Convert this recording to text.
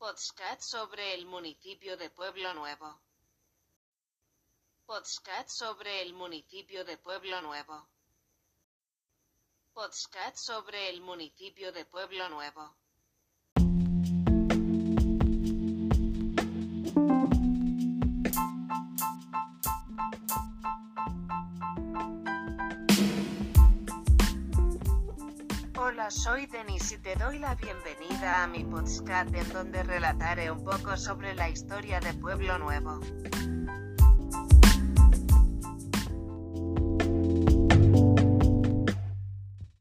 Podcast sobre el municipio de Pueblo Nuevo. Podcast sobre el municipio de Pueblo Nuevo. Podcast sobre el municipio de Pueblo Nuevo. Hola, soy Denis y te doy la bienvenida a mi podcast en donde relataré un poco sobre la historia de Pueblo Nuevo.